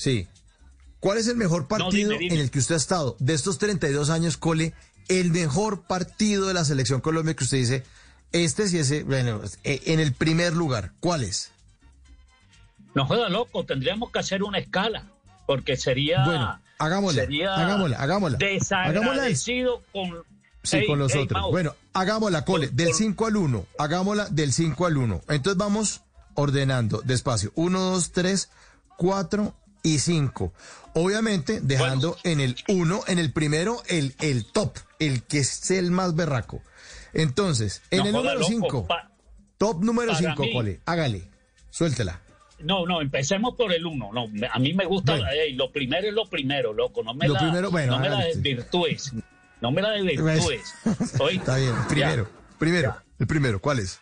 Sí. ¿Cuál es el mejor partido dime, dime. en el que usted ha estado? De estos 32 años, Cole, el mejor partido de la selección Colombia que usted dice, este sí ese, bueno, eh, en el primer lugar, ¿cuál es? No joda loco, tendríamos que hacer una escala, porque sería, Bueno, hagámosla, sería hagámosla, hagámosla. desagradecido con, Sí, Ey, con los ey, otros. Mau, Bueno, hagámosla, Cole, Por- del por- 5 al 1. Hagámosla del 5 al 1. Entonces vamos ordenando despacio. 1, 2, 3, 4 y 5. Obviamente dejando en el 1, en el primero, el, el top, el que es el más berraco. Entonces, en no el número loco, 5, pa- top número para 5, mí- Cole, hágale, suéltela. No, no, empecemos por el uno. No, me- a mí me gusta, Bueno. ey, lo primero es lo primero, loco. No me Lo la, primero, bueno, no me la desvirtúes. No me la desvirtúes. ¿oíste? Está bien, primero, Ya. primero, Ya. el primero, ¿cuál es?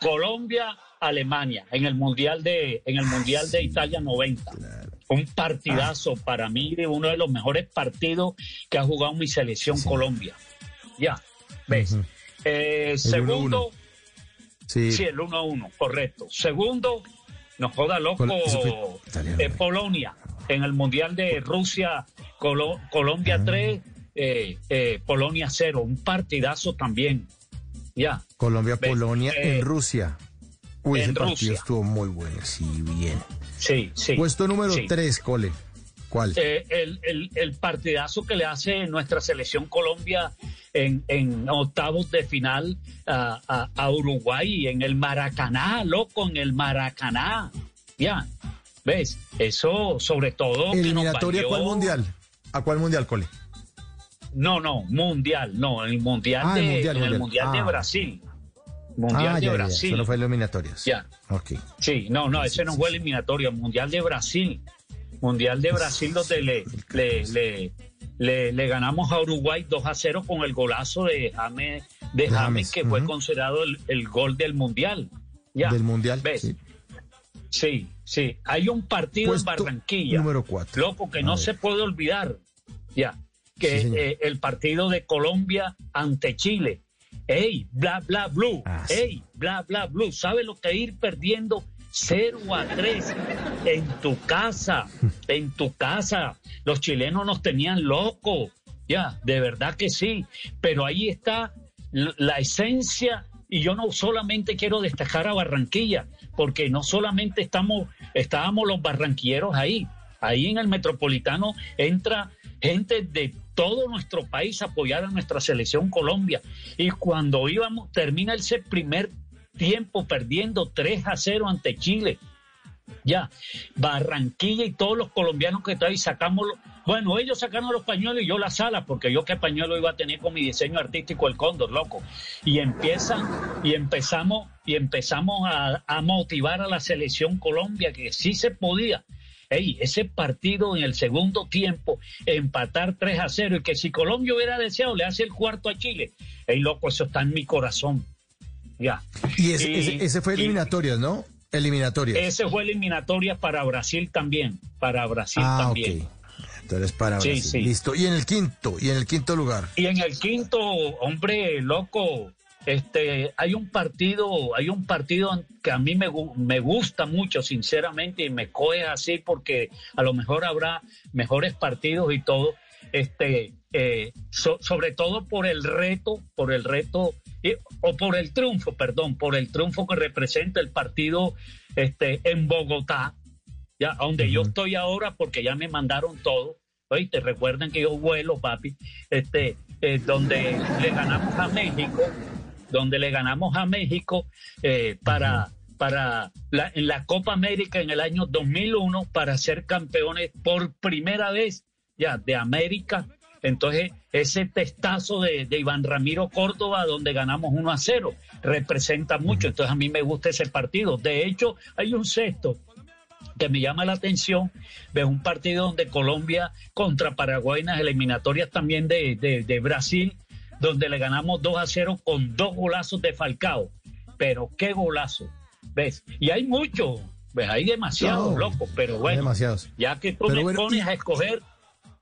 Colombia, Alemania, en el Mundial de, en el mundial de Italia 90. Un partidazo para mí, de uno de los mejores partidos que ha jugado mi selección Colombia. Ya, ¿ves? Eh, El segundo, 1-1. Sí, sí, el 1-1, correcto. Segundo, nos joda loco, Col- italiano, eh. Polonia, en el Mundial de Rusia, Colo- Colombia Ah. 3, eh, eh, Polonia 0. Un partidazo también. Ya. Colombia, Ves, Polonia eh, en Rusia. Uy, en ese partido Rusia. estuvo muy bueno, sí, bien. Sí, sí. Puesto número sí. 3, Cole. ¿Cuál? Eh, el, el- el partidazo que le hace nuestra selección Colombia en, en octavos de final a, a- a Uruguay en el Maracaná, loco, en el Maracaná. Ya, ¿ves? Eso sobre todo... ¿Eliminatoria a valió- cuál mundial? ¿A cuál mundial, Cole? No, no, mundial, no, el mundial, Ah, el mundial, en el mundial. mundial de Ah. Brasil. Mundial ah, de ya, ya, ya. Brasil. Eso no fue eliminatorias. Ya. Ok. Sí, no, no, ese no fue eliminatorio, Mundial de Brasil. Mundial de Brasil donde le, le, le, le- le ganamos a Uruguay 2 a 0 con el golazo de James, de James, que fue considerado el, el gol del Mundial. Ya, Del mundial. ¿ves? sí. Sí, sí. Hay un partido Puesto en Barranquilla, número cuatro. loco, que A no ver. se puede olvidar. Ya, que Sí, eh, el partido de Colombia ante Chile. Ey, bla, bla, blue. Ah, sí. Ey, bla, bla, blue. ¿Sabe lo que ir perdiendo 0 a 3 en tu casa? En tu casa. Los chilenos nos tenían locos. Ya, de verdad que sí. Pero ahí está la esencia. Y yo no solamente quiero destacar a Barranquilla, porque no solamente estamos, estábamos los barranquilleros ahí. Ahí en el metropolitano entra gente de todo nuestro país apoyar a nuestra selección Colombia. Y cuando íbamos, termina ese primer tiempo perdiendo 3 a 0 ante Chile. Ya, Barranquilla y todos los colombianos que están ahí sacamos, bueno, ellos sacaron los pañuelos y yo las alas, porque yo qué pañuelo iba a tener con mi diseño artístico el cóndor, loco. Y empiezan, y empezamos, y empezamos a motivar a la selección Colombia, que sí se podía. Ey, ese partido en el segundo tiempo, empatar 3 a 0, y que si Colombia hubiera deseado, le hace el cuarto a Chile. Ey, loco, eso está en mi corazón. Ya. Y ese, Y- ese, ese fue y- eliminatorias, ¿no? Eliminatorias. ese fue eliminatoria para Brasil también, para Brasil ah, también. ok. Entonces para Sí, Brasil. sí. Listo. Y en el quinto, y en el quinto lugar. Y en el quinto, hombre, loco, este, hay un partido, hay un partido que a mí me, me gusta mucho, sinceramente, y me coge así porque a lo mejor habrá mejores partidos y todo, este, eh, so- sobre todo por el reto, por el reto, y- o por el triunfo, perdón, por el triunfo que representa el partido este, en Bogotá, ya, donde yo estoy ahora porque ya me mandaron todo. Oíste, recuerden que yo vuelo, papi, este, eh, donde le ganamos a México, donde le ganamos a México eh, para, para la, en la Copa América en el año 2001 para ser campeones por primera vez ya de América. Entonces, ese testazo de, de Iván Ramiro Córdoba, donde ganamos 1 a 0, representa mucho. Entonces, a mí me gusta ese partido. De hecho, hay un sexto que me llama la atención, ves un partido donde Colombia contra Paraguay en las eliminatorias también de, de, Brasil, donde le ganamos 2 a 0 con dos golazos de Falcao. Pero qué golazo, ¿ves? Y hay muchos, ¿ves? Hay demasiados locos, pero bueno, ya que tú me pones a escoger,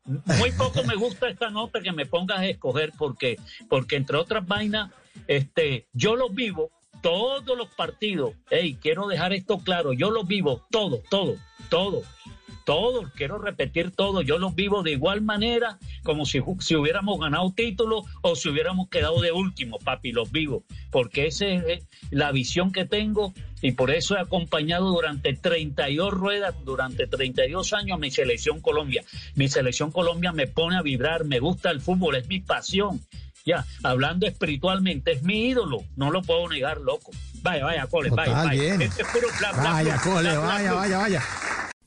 muy poco me gusta esta nota que me pongas a escoger porque, porque entre otras vainas, este, yo los vivo todos los partidos. Hey, quiero dejar esto claro, yo los vivo todo, todo, todo, todo, quiero repetir todo, yo los vivo de igual manera como si, si hubiéramos ganado título o si hubiéramos quedado de último, papi, los vivo, porque esa es la visión que tengo y por eso he acompañado durante 32 ruedas, durante 32 años a mi selección Colombia. Mi selección Colombia me pone a vibrar, me gusta el fútbol, es mi pasión ya, hablando espiritualmente, es mi ídolo, no lo puedo negar, loco. Vaya, vaya, Cole, vaya, vaya. Este es puro vaya, Cole, vaya, vaya, vaya.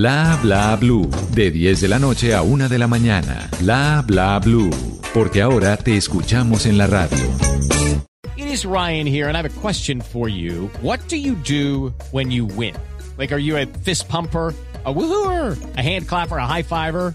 Bla bla blue. De 10 de la noche a 1 de la mañana. Bla bla blue. Porque ahora te escuchamos en la radio. It is Ryan here and I have a question for you. What do you do when you win? Like, are you a fist pumper? a woohooer, a hand clapper, a high fiver.